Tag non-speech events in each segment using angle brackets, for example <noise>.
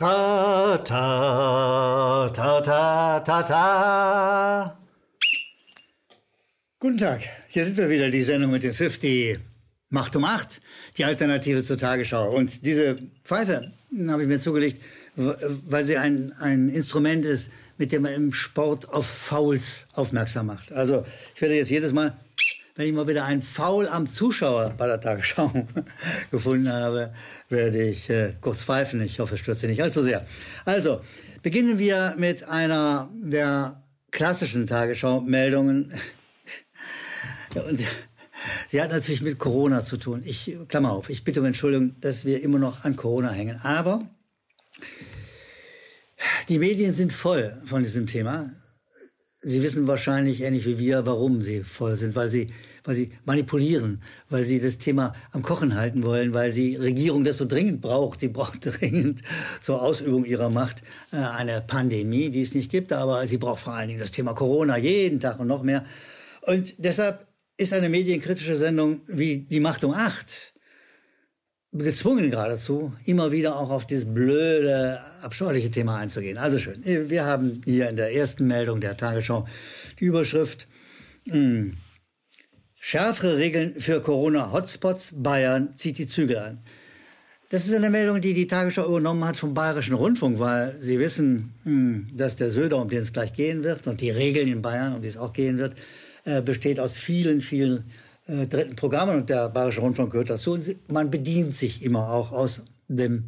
Ta, ta, ta, ta, ta, ta. Guten Tag, hier sind wir wieder, die Sendung mit den 50 Macht um 8, die Alternative zur Tagesschau. Und diese Pfeife habe ich mir zugelegt, weil sie ein, ein Instrument ist, mit dem man im Sport auf Fouls aufmerksam macht. Also ich werde jetzt jedes Mal wenn ich mal wieder einen Foul am Zuschauer bei der Tagesschau <laughs> gefunden habe, werde ich äh, kurz pfeifen. Ich hoffe, es stört Sie nicht allzu sehr. Also, beginnen wir mit einer der klassischen Tagesschau-Meldungen. <laughs> ja, und sie hat natürlich mit Corona zu tun. Ich, Klammer auf, ich bitte um Entschuldigung, dass wir immer noch an Corona hängen. Aber die Medien sind voll von diesem Thema. Sie wissen wahrscheinlich ähnlich wie wir, warum sie voll sind, weil sie, weil sie manipulieren, weil sie das Thema am Kochen halten wollen, weil sie Regierung das so dringend braucht. Sie braucht <laughs> dringend zur Ausübung ihrer Macht äh, eine Pandemie, die es nicht gibt, aber sie braucht vor allen Dingen das Thema Corona jeden Tag und noch mehr. Und deshalb ist eine medienkritische Sendung wie die Macht um acht gezwungen geradezu, immer wieder auch auf dieses blöde, abscheuliche Thema einzugehen. Also schön. Wir haben hier in der ersten Meldung der Tagesschau die Überschrift mh, hm, Schärfere Regeln für Corona-Hotspots. Bayern zieht die Zügel an. Das ist eine Meldung, die die Tagesschau übernommen hat vom Bayerischen Rundfunk, weil sie wissen, hm, dass der Söder, um den es gleich gehen wird, und die Regeln in Bayern, um die es auch gehen wird, äh, besteht aus vielen, vielen äh, dritten Programmen und der Bayerische Rundfunk gehört dazu. Und man bedient sich immer auch aus dem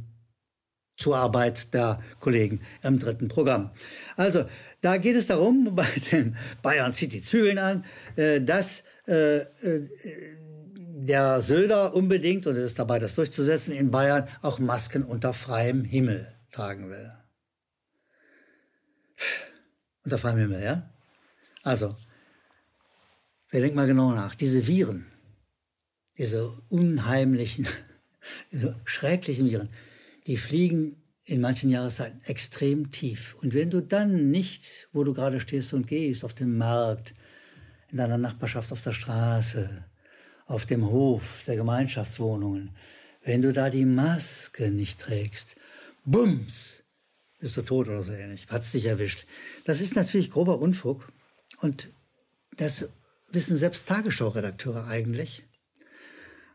Zuarbeit der Kollegen im dritten Programm. Also, da geht es darum, <laughs> bei den Bayern zieht die Zügeln an, äh, dass äh, äh, der Söder unbedingt, und er ist dabei, das durchzusetzen, in Bayern auch Masken unter freiem Himmel tragen will. Unter freiem Himmel, ja? Also, wir denken mal genau nach. Diese Viren, diese unheimlichen, <laughs> diese schrecklichen Viren, die fliegen in manchen Jahreszeiten extrem tief. Und wenn du dann nicht, wo du gerade stehst und gehst, auf dem Markt, in deiner Nachbarschaft auf der Straße, auf dem Hof der Gemeinschaftswohnungen, wenn du da die Maske nicht trägst, bums, bist du tot oder so ähnlich, hat's dich erwischt. Das ist natürlich grober Unfug und das wissen selbst Tagesschau-Redakteure eigentlich.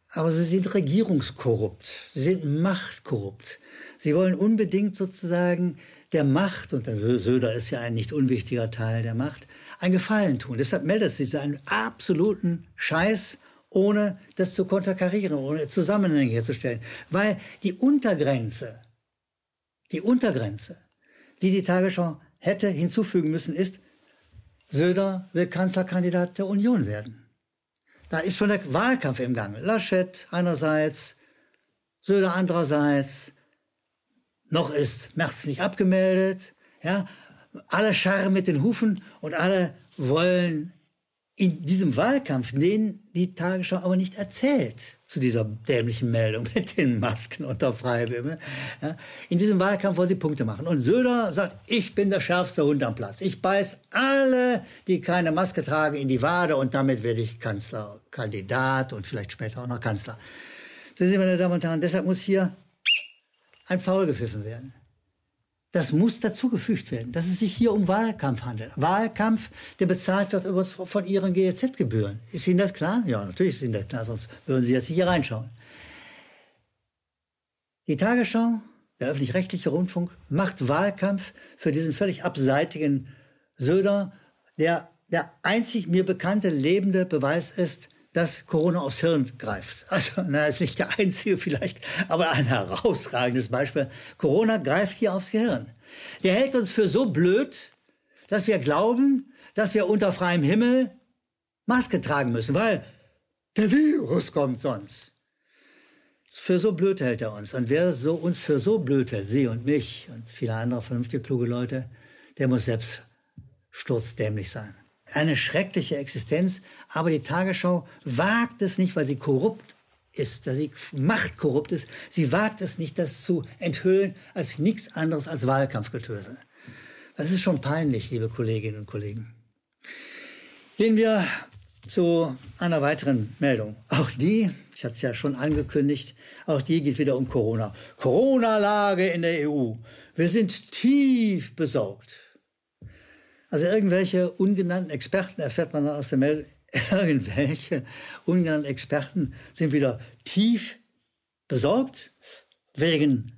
Aber sie sind regierungskorrupt, sie sind machtkorrupt. Sie wollen unbedingt sozusagen der Macht, und der Söder ist ja ein nicht unwichtiger Teil der Macht, einen Gefallen tun. Deshalb meldet sie sich einen absoluten Scheiß, ohne das zu konterkarieren, ohne Zusammenhänge herzustellen. Weil die Untergrenze, die Untergrenze, die die Tagesschau hätte hinzufügen müssen, ist, Söder will Kanzlerkandidat der Union werden. Da ist schon der Wahlkampf im Gange. Laschet einerseits, Söder andererseits. Noch ist Merz nicht abgemeldet. Ja, alle scharren mit den Hufen und alle wollen in diesem Wahlkampf, den die Tagesschau aber nicht erzählt, zu dieser dämlichen Meldung <laughs> mit den Masken unter Freiwilligen. Ja, in diesem Wahlkampf wollen sie Punkte machen. Und Söder sagt, ich bin der schärfste Hund am Platz. Ich beiß alle, die keine Maske tragen, in die Wade und damit werde ich Kanzlerkandidat und vielleicht später auch noch Kanzler. Sehen Sie, meine Damen und Herren, deshalb muss hier ein Foul gepfiffen werden. Das muss dazugefügt werden, dass es sich hier um Wahlkampf handelt. Wahlkampf, der bezahlt wird von Ihren GEZ-Gebühren. Ist Ihnen das klar? Ja, natürlich ist Ihnen das klar, sonst würden Sie jetzt nicht hier reinschauen. Die Tagesschau, der öffentlich-rechtliche Rundfunk, macht Wahlkampf für diesen völlig abseitigen Söder, der der einzig mir bekannte lebende Beweis ist, dass Corona aufs Hirn greift. Also, na, ist nicht der einzige vielleicht, aber ein herausragendes Beispiel. Corona greift hier aufs Gehirn. Der hält uns für so blöd, dass wir glauben, dass wir unter freiem Himmel Maske tragen müssen, weil der Virus kommt sonst. Für so blöd hält er uns. Und wer so, uns für so blöd hält, Sie und mich und viele andere vernünftige, kluge Leute, der muss selbst sturzdämlich sein eine schreckliche Existenz. Aber die Tagesschau wagt es nicht, weil sie korrupt ist, dass sie machtkorrupt ist. Sie wagt es nicht, das zu enthüllen als nichts anderes als Wahlkampfgetöse. Das ist schon peinlich, liebe Kolleginnen und Kollegen. Gehen wir zu einer weiteren Meldung. Auch die Ich hatte es ja schon angekündigt. Auch die geht wieder um Corona. Corona-Lage in der EU. Wir sind tief besorgt. Also irgendwelche ungenannten Experten erfährt man dann aus der Meldung. <laughs> Irgendwelche ungenannten Experten sind wieder tief besorgt wegen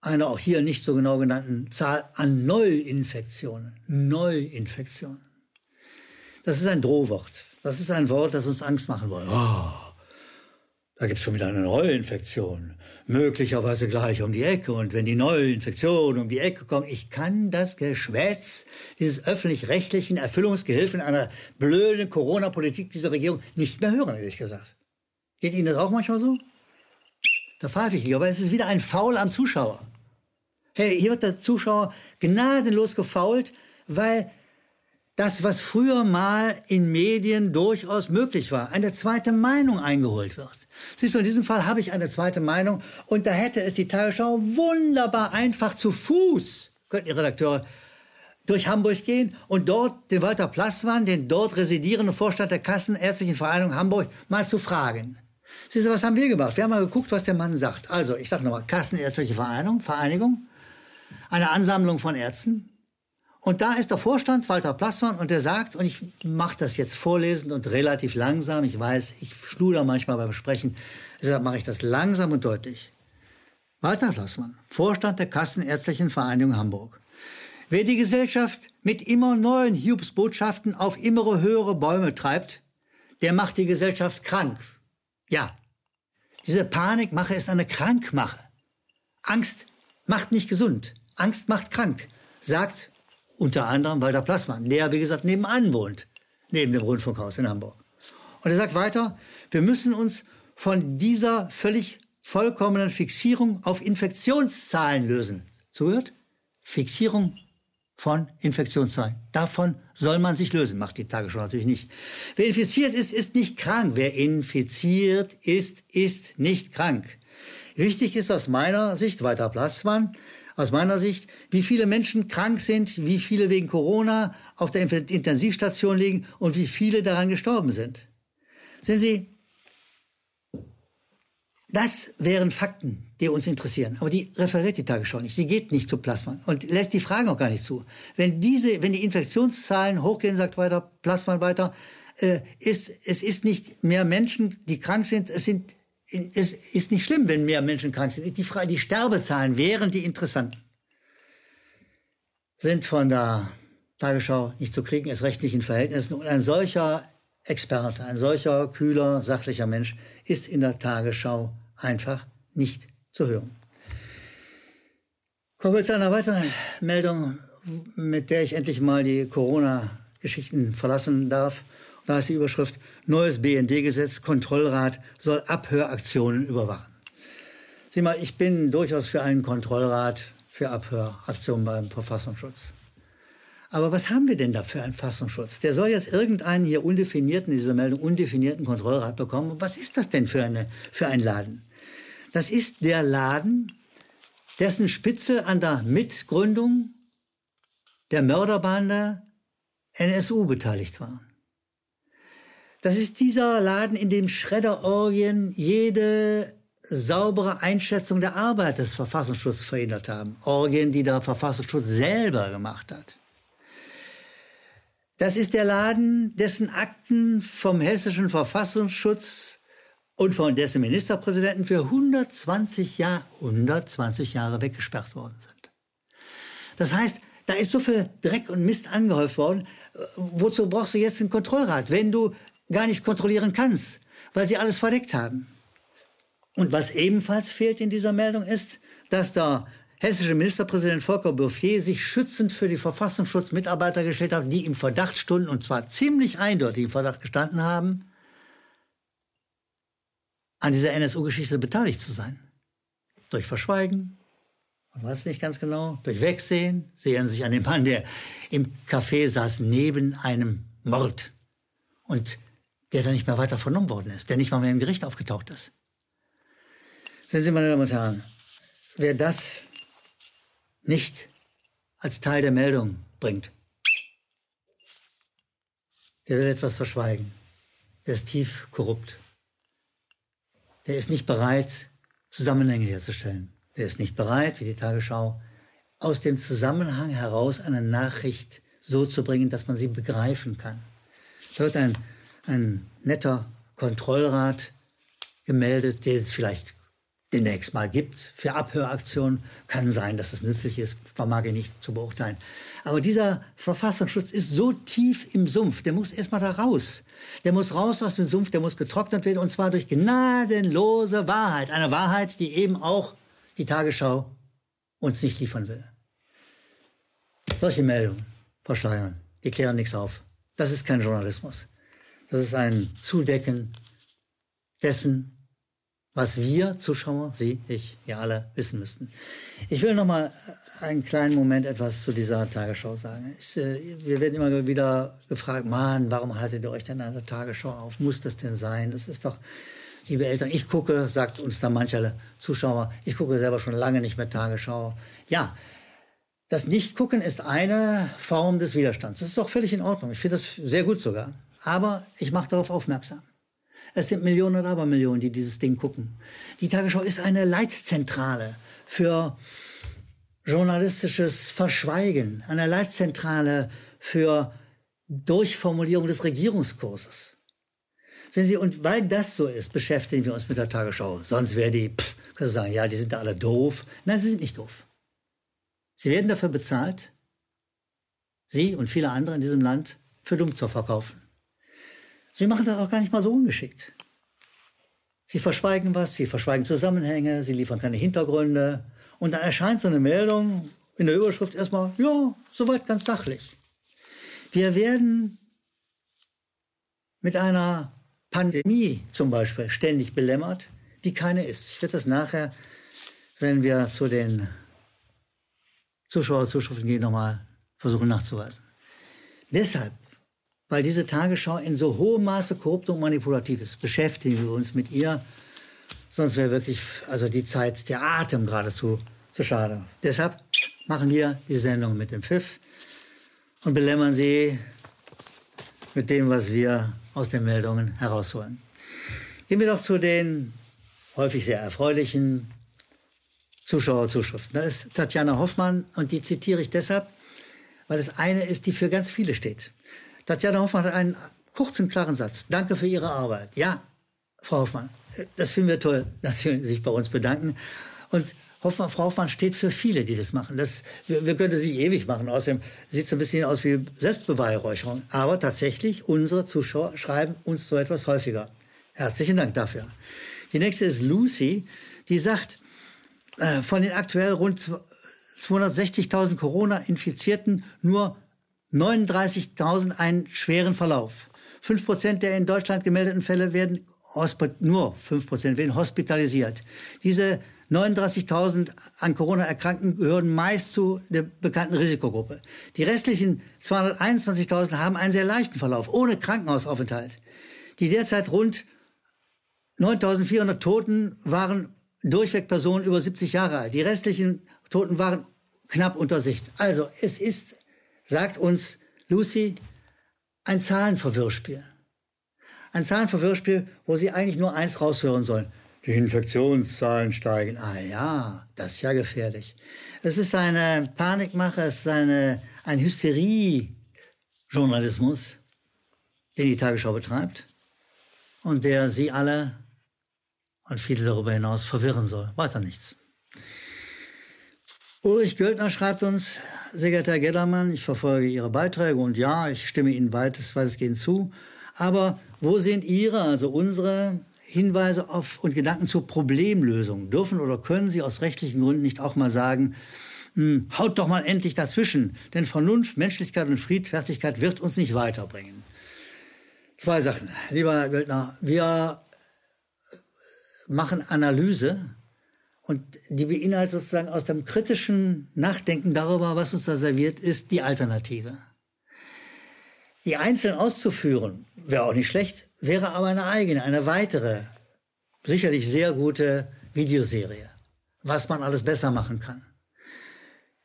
einer auch hier nicht so genau genannten Zahl an Neuinfektionen. Neuinfektionen. Das ist ein Drohwort. Das ist ein Wort, das uns Angst machen will. Oh, da gibt es schon wieder eine neue Infektion. Möglicherweise gleich um die Ecke. Und wenn die neue Infektion um die Ecke kommt, ich kann das Geschwätz dieses öffentlich-rechtlichen Erfüllungsgehilfen einer blöden Corona-Politik dieser Regierung nicht mehr hören, ehrlich gesagt. Geht Ihnen das auch manchmal so? Da pfeife ich nicht, aber es ist wieder ein Faul am Zuschauer. Hey, hier wird der Zuschauer gnadenlos gefault, weil das, was früher mal in Medien durchaus möglich war, eine zweite Meinung eingeholt wird. Siehst du, in diesem Fall habe ich eine zweite Meinung und da hätte es die Tagesschau wunderbar einfach zu Fuß, könnten die Redakteure, durch Hamburg gehen und dort den Walter Plassmann, den dort residierenden Vorstand der Kassenärztlichen Vereinigung Hamburg, mal zu fragen. Siehst du, was haben wir gemacht? Wir haben mal geguckt, was der Mann sagt. Also, ich sage nochmal, Kassenärztliche Vereinigung, Vereinigung, eine Ansammlung von Ärzten, und da ist der Vorstand, Walter Plassmann, und der sagt, und ich mache das jetzt vorlesend und relativ langsam, ich weiß, ich schluder manchmal beim Sprechen, deshalb mache ich das langsam und deutlich. Walter Plassmann, Vorstand der Kassenärztlichen Vereinigung Hamburg. Wer die Gesellschaft mit immer neuen Hiobsbotschaften auf immer höhere Bäume treibt, der macht die Gesellschaft krank. Ja, diese Panikmache ist eine Krankmache. Angst macht nicht gesund. Angst macht krank, sagt unter anderem Walter Plassmann, der, wie gesagt, nebenan wohnt, neben dem Rundfunkhaus in Hamburg. Und er sagt weiter, wir müssen uns von dieser völlig vollkommenen Fixierung auf Infektionszahlen lösen. Zugehört? Fixierung von Infektionszahlen. Davon soll man sich lösen, macht die Tagesschau natürlich nicht. Wer infiziert ist, ist nicht krank. Wer infiziert ist, ist nicht krank. Wichtig ist aus meiner Sicht, weiter Plassmann, aus meiner Sicht, wie viele Menschen krank sind, wie viele wegen Corona auf der Intensivstation liegen und wie viele daran gestorben sind. Sehen Sie, das wären Fakten, die uns interessieren. Aber die referiert die Tagesschau nicht. Sie geht nicht zu Plasman und lässt die Fragen auch gar nicht zu. Wenn diese, wenn die Infektionszahlen hochgehen, sagt weiter Plasman weiter, äh, ist, es ist nicht mehr Menschen, die krank sind, es sind es ist nicht schlimm, wenn mehr Menschen krank sind. Die, die Sterbezahlen wären die interessanten. Sind von der Tagesschau nicht zu kriegen, ist recht nicht in Verhältnissen. Und ein solcher Experte, ein solcher kühler, sachlicher Mensch ist in der Tagesschau einfach nicht zu hören. Kommen wir zu einer weiteren Meldung, mit der ich endlich mal die Corona-Geschichten verlassen darf. Da ist die Überschrift Neues BND-Gesetz, Kontrollrat soll Abhöraktionen überwachen. Sieh mal, ich bin durchaus für einen Kontrollrat für Abhöraktionen beim Verfassungsschutz. Aber was haben wir denn da für einen Verfassungsschutz? Der soll jetzt irgendeinen hier undefinierten, diese Meldung, undefinierten Kontrollrat bekommen. was ist das denn für, eine, für ein Laden? Das ist der Laden, dessen Spitze an der Mitgründung der Mörderbande NSU beteiligt war. Das ist dieser Laden, in dem Schredderorgien jede saubere Einschätzung der Arbeit des Verfassungsschutzes verhindert haben. Orgien, die der Verfassungsschutz selber gemacht hat. Das ist der Laden, dessen Akten vom hessischen Verfassungsschutz und von dessen Ministerpräsidenten für 120, Jahr, 120 Jahre weggesperrt worden sind. Das heißt, da ist so viel Dreck und Mist angehäuft worden. Wozu brauchst du jetzt einen Kontrollrat? Wenn du gar nicht kontrollieren kannst, weil sie alles verdeckt haben. Und was ebenfalls fehlt in dieser Meldung ist, dass der hessische Ministerpräsident Volker Bouffier sich schützend für die Verfassungsschutzmitarbeiter gestellt hat, die im Verdacht stunden, und zwar ziemlich eindeutig im Verdacht gestanden haben, an dieser NSU-Geschichte beteiligt zu sein. Durch Verschweigen, man weiß nicht ganz genau, durch Wegsehen, sehen sich an den Mann, der im Café saß neben einem Mord. Und der dann nicht mehr weiter vernommen worden ist, der nicht mal mehr im Gericht aufgetaucht ist. Sehen Sie, meine Damen und Herren, wer das nicht als Teil der Meldung bringt, der will etwas verschweigen. Der ist tief korrupt. der ist nicht bereit, Zusammenhänge herzustellen. Der ist nicht bereit, wie die Tagesschau, aus dem Zusammenhang heraus eine Nachricht so zu bringen, dass man sie begreifen kann. Da wird ein, ein netter Kontrollrat gemeldet, der es vielleicht demnächst mal gibt für Abhöraktionen. Kann sein, dass es nützlich ist, vermag ich nicht zu beurteilen. Aber dieser Verfassungsschutz ist so tief im Sumpf, der muss erstmal da raus. Der muss raus aus dem Sumpf, der muss getrocknet werden und zwar durch gnadenlose Wahrheit. Eine Wahrheit, die eben auch die Tagesschau uns nicht liefern will. Solche Meldungen verschleiern, die klären nichts auf. Das ist kein Journalismus. Das ist ein Zudecken dessen, was wir Zuschauer, Sie, ich, ihr alle wissen müssten. Ich will noch mal einen kleinen Moment etwas zu dieser Tagesschau sagen. Ich, äh, wir werden immer wieder gefragt, Mann, warum haltet ihr euch denn an der Tagesschau auf? Muss das denn sein? Das ist doch, liebe Eltern, ich gucke, sagt uns da mancher Zuschauer, ich gucke selber schon lange nicht mehr Tagesschau. Ja, das Nichtgucken ist eine Form des Widerstands. Das ist auch völlig in Ordnung. Ich finde das sehr gut sogar. Aber ich mache darauf aufmerksam. Es sind Millionen und Abermillionen, die dieses Ding gucken. Die Tagesschau ist eine Leitzentrale für journalistisches Verschweigen, eine Leitzentrale für Durchformulierung des Regierungskurses. Sehen Sie, und weil das so ist, beschäftigen wir uns mit der Tagesschau. Sonst wäre die, pff, kannst du sagen, ja, die sind da alle doof. Nein, sie sind nicht doof. Sie werden dafür bezahlt, Sie und viele andere in diesem Land für dumm zu verkaufen. Sie machen das auch gar nicht mal so ungeschickt. Sie verschweigen was, sie verschweigen Zusammenhänge, sie liefern keine Hintergründe. Und dann erscheint so eine Meldung in der Überschrift erstmal, ja, soweit ganz sachlich. Wir werden mit einer Pandemie zum Beispiel ständig belämmert, die keine ist. Ich werde das nachher, wenn wir zu den Zuschauer, Zuschriften gehen, nochmal versuchen nachzuweisen. Deshalb, weil diese Tagesschau in so hohem Maße korrupt und manipulativ ist, beschäftigen wir uns mit ihr. Sonst wäre wirklich also die Zeit, der Atem geradezu zu schade. Deshalb machen wir die Sendung mit dem Pfiff und belämmern Sie mit dem, was wir aus den Meldungen herausholen. Gehen wir doch zu den häufig sehr erfreulichen Zuschauerzuschriften. Da ist Tatjana Hoffmann und die zitiere ich deshalb, weil es eine ist, die für ganz viele steht. Tatjana Hoffmann hat einen kurzen, klaren Satz. Danke für Ihre Arbeit. Ja, Frau Hoffmann, das finden wir toll, dass Sie sich bei uns bedanken. Und Hoffmann, Frau Hoffmann steht für viele, die das machen. Das, wir, wir können das nicht ewig machen. Außerdem sieht es ein bisschen aus wie Selbstbeweihräucherung. Aber tatsächlich, unsere Zuschauer schreiben uns so etwas häufiger. Herzlichen Dank dafür. Die nächste ist Lucy, die sagt, äh, von den aktuell rund 260.000 Corona-Infizierten nur 39.000 einen schweren Verlauf. 5% der in Deutschland gemeldeten Fälle werden nur 5% werden hospitalisiert. Diese 39.000 an Corona Erkrankten gehören meist zu der bekannten Risikogruppe. Die restlichen 221.000 haben einen sehr leichten Verlauf, ohne Krankenhausaufenthalt. Die derzeit rund 9.400 Toten waren durchweg Personen über 70 Jahre alt. Die restlichen Toten waren knapp unter Sicht. Also es ist, sagt uns Lucy, ein Zahlenverwirrspiel. Ein Zahlenverwirrspiel, wo Sie eigentlich nur eins raushören sollen. Die Infektionszahlen steigen. Ah ja, das ist ja gefährlich. Es ist eine Panikmache, es ist eine, ein Hysterie-Journalismus, den die Tagesschau betreibt und der Sie alle und viele darüber hinaus verwirren soll. Weiter nichts. Ulrich Göldner schreibt uns, sehr geehrter Herr Geddermann, ich verfolge Ihre Beiträge und ja, ich stimme Ihnen weitestgehend zu. Aber wo sind Ihre, also unsere Hinweise auf und Gedanken zur Problemlösung? Dürfen oder können Sie aus rechtlichen Gründen nicht auch mal sagen, hm, haut doch mal endlich dazwischen, denn Vernunft, Menschlichkeit und Friedfertigkeit wird uns nicht weiterbringen. Zwei Sachen. Lieber Herr Göldner, wir machen Analyse und die beinhaltet sozusagen aus dem kritischen Nachdenken darüber, was uns da serviert ist, die Alternative. Die einzeln auszuführen, wäre auch nicht schlecht, wäre aber eine eigene, eine weitere, sicherlich sehr gute Videoserie, was man alles besser machen kann.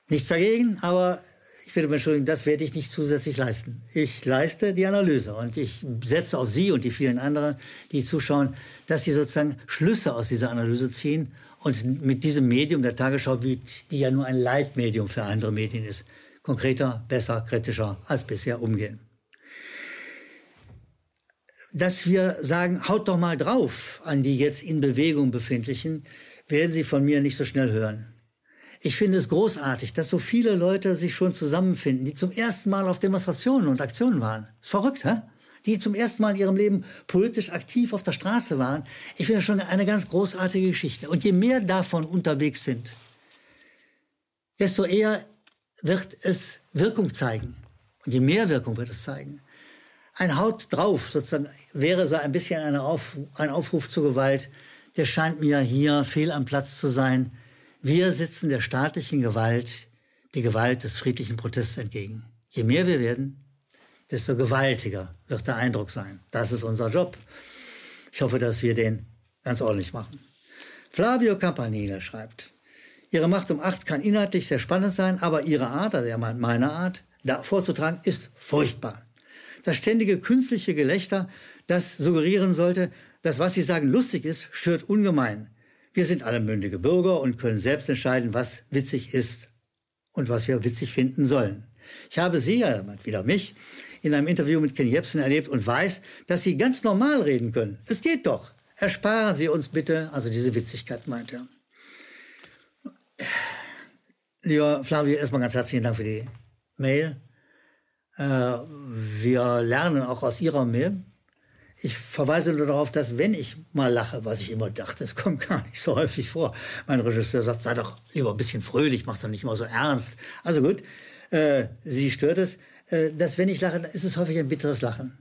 Nichts dagegen, aber ich bitte um Entschuldigung, das werde ich nicht zusätzlich leisten. Ich leiste die Analyse und ich setze auf Sie und die vielen anderen, die zuschauen, dass Sie sozusagen Schlüsse aus dieser Analyse ziehen und mit diesem Medium der Tagesschau, die ja nur ein Leitmedium für andere Medien ist, konkreter, besser, kritischer als bisher umgehen. Dass wir sagen, haut doch mal drauf an die jetzt in Bewegung befindlichen, werden Sie von mir nicht so schnell hören. Ich finde es großartig, dass so viele Leute sich schon zusammenfinden, die zum ersten Mal auf Demonstrationen und Aktionen waren. Ist verrückt, hä? Die zum ersten Mal in ihrem Leben politisch aktiv auf der Straße waren. Ich finde das schon eine ganz großartige Geschichte. Und je mehr davon unterwegs sind, desto eher wird es Wirkung zeigen. Und je mehr Wirkung wird es zeigen. Ein Haut drauf sozusagen wäre so ein bisschen eine Auf, ein Aufruf zur Gewalt. Der scheint mir hier fehl am Platz zu sein. Wir sitzen der staatlichen Gewalt, die Gewalt des friedlichen Protests entgegen. Je mehr wir werden, desto gewaltiger wird der Eindruck sein. Das ist unser Job. Ich hoffe, dass wir den ganz ordentlich machen. Flavio Campanile schreibt, Ihre Macht um acht kann inhaltlich sehr spannend sein, aber Ihre Art, also er meint meine Art, da vorzutragen, ist furchtbar. Das ständige künstliche Gelächter, das suggerieren sollte, dass was Sie sagen lustig ist, stört ungemein. Wir sind alle mündige Bürger und können selbst entscheiden, was witzig ist und was wir witzig finden sollen. Ich habe Sie, ja, wieder mich, in einem Interview mit Ken Jebsen erlebt und weiß, dass Sie ganz normal reden können. Es geht doch. Ersparen Sie uns bitte, also diese Witzigkeit meint er. Lieber Flavio, erstmal ganz herzlichen Dank für die Mail. Äh, wir lernen auch aus Ihrer Mail. Ich verweise nur darauf, dass wenn ich mal lache, was ich immer dachte, es kommt gar nicht so häufig vor. Mein Regisseur sagt, sei doch lieber ein bisschen fröhlich, mach doch nicht immer so ernst. Also gut, äh, sie stört es, dass wenn ich lache, dann ist es häufig ein bitteres Lachen.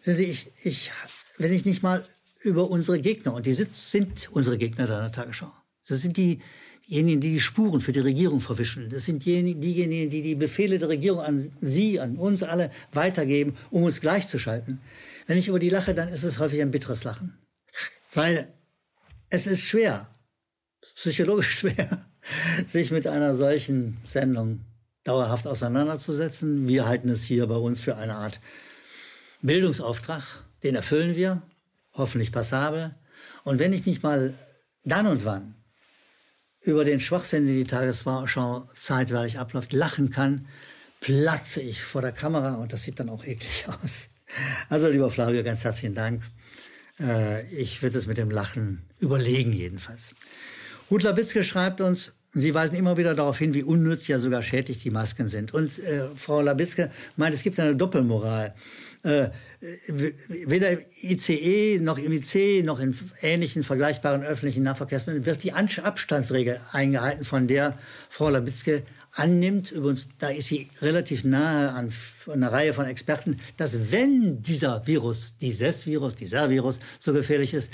Sehen Sie, ich, ich, wenn ich nicht mal über unsere Gegner, und die sind unsere Gegner der Tagesschau, das sind die, diejenigen, die die Spuren für die Regierung verwischen. Das sind diejenigen, die die Befehle der Regierung an Sie, an uns alle weitergeben, um uns gleichzuschalten. Wenn ich über die lache, dann ist es häufig ein bitteres Lachen. Weil es ist schwer, psychologisch <laughs> schwer, sich mit einer solchen Sendung dauerhaft auseinanderzusetzen. Wir halten es hier bei uns für eine Art Bildungsauftrag. Den erfüllen wir, hoffentlich passabel. Und wenn ich nicht mal dann und wann über den Schwachsinn, den die Tagesschau zeitweilig abläuft, lachen kann, platze ich vor der Kamera und das sieht dann auch eklig <laughs> aus. Also, lieber Flavio, ganz herzlichen Dank. Äh, ich werde es mit dem Lachen überlegen, jedenfalls. Ruth Labitzke schreibt uns, Sie weisen immer wieder darauf hin, wie unnütz, ja sogar schädlich die Masken sind. Und äh, Frau Labitzke meint, es gibt eine Doppelmoral. Äh, weder im ICE noch im IC noch in ähnlichen vergleichbaren öffentlichen Nahverkehrsmitteln wird die Abstandsregel eingehalten, von der Frau Labitzke annimmt, übrigens, da ist sie relativ nahe an einer Reihe von Experten, dass wenn dieser Virus, dieses Virus, dieser Virus so gefährlich ist,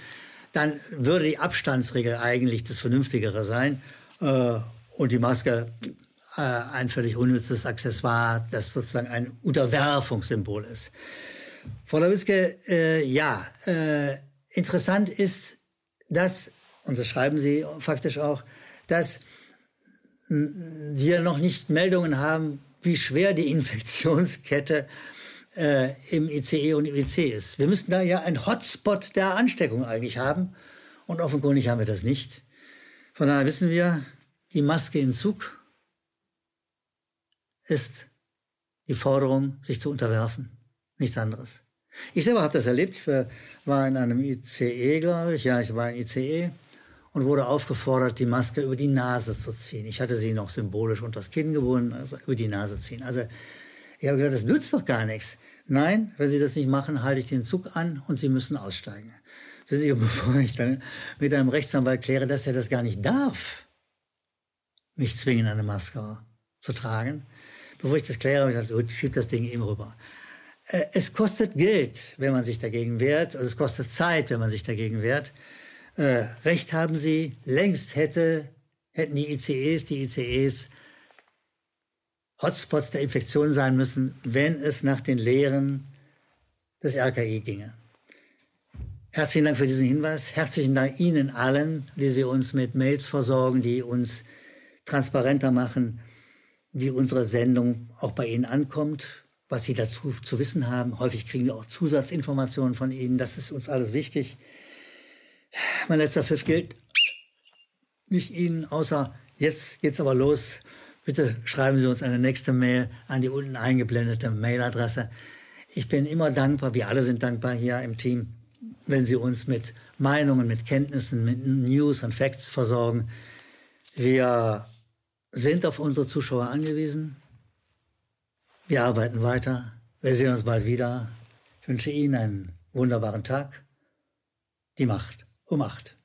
dann würde die Abstandsregel eigentlich das Vernünftigere sein und die Maske äh, ein völlig unnützes Accessoire, das sozusagen ein Unterwerfungssymbol ist. Frau Lawitzke, äh, ja, äh, interessant ist, dass, und das schreiben Sie faktisch auch, dass wir noch nicht Meldungen haben, wie schwer die <laughs> Infektionskette äh, im ICE und im IC ist. Wir müssten da ja ein Hotspot der Ansteckung eigentlich haben und offenkundig haben wir das nicht. Von daher wissen wir, die Maske in Zug ist die Forderung, sich zu unterwerfen. Nichts anderes. Ich selber habe das erlebt. Ich war in einem ICE, glaube ich. Ja, ich war in ICE und wurde aufgefordert, die Maske über die Nase zu ziehen. Ich hatte sie noch symbolisch unter das Kinn gebunden, also über die Nase ziehen. Also ich habe gesagt, das nützt doch gar nichts. Nein, wenn Sie das nicht machen, halte ich den Zug an und Sie müssen aussteigen. Sehen Sie, <laughs> bevor ich dann mit einem Rechtsanwalt kläre, dass er das gar nicht darf, mich zwingen, eine Maske zu tragen, bevor ich das kläre, habe ich gesagt, schieb das Ding eben rüber. Äh, es kostet Geld, wenn man sich dagegen wehrt, und es kostet Zeit, wenn man sich dagegen wehrt. Äh, Recht haben Sie, längst hätte, hätten die ICEs, die ICEs Hotspots der Infektion sein müssen, wenn es nach den Lehren des RKI ginge. Herzlichen Dank für diesen Hinweis. Herzlichen Dank Ihnen allen, die Sie uns mit Mails versorgen, die uns transparenter machen, wie unsere Sendung auch bei Ihnen ankommt, was Sie dazu zu wissen haben. Häufig kriegen wir auch Zusatzinformationen von Ihnen. Das ist uns alles wichtig. Mein letzter Pfiff gilt nicht Ihnen, außer jetzt geht's aber los. Bitte schreiben Sie uns eine nächste Mail an die unten eingeblendete Mailadresse. Ich bin immer dankbar, wir alle sind dankbar hier im Team, wenn Sie uns mit Meinungen, mit Kenntnissen, mit News und Facts versorgen. Wir sind auf unsere Zuschauer angewiesen. Wir arbeiten weiter. Wir sehen uns bald wieder. Ich wünsche Ihnen einen wunderbaren Tag. Die Macht um acht.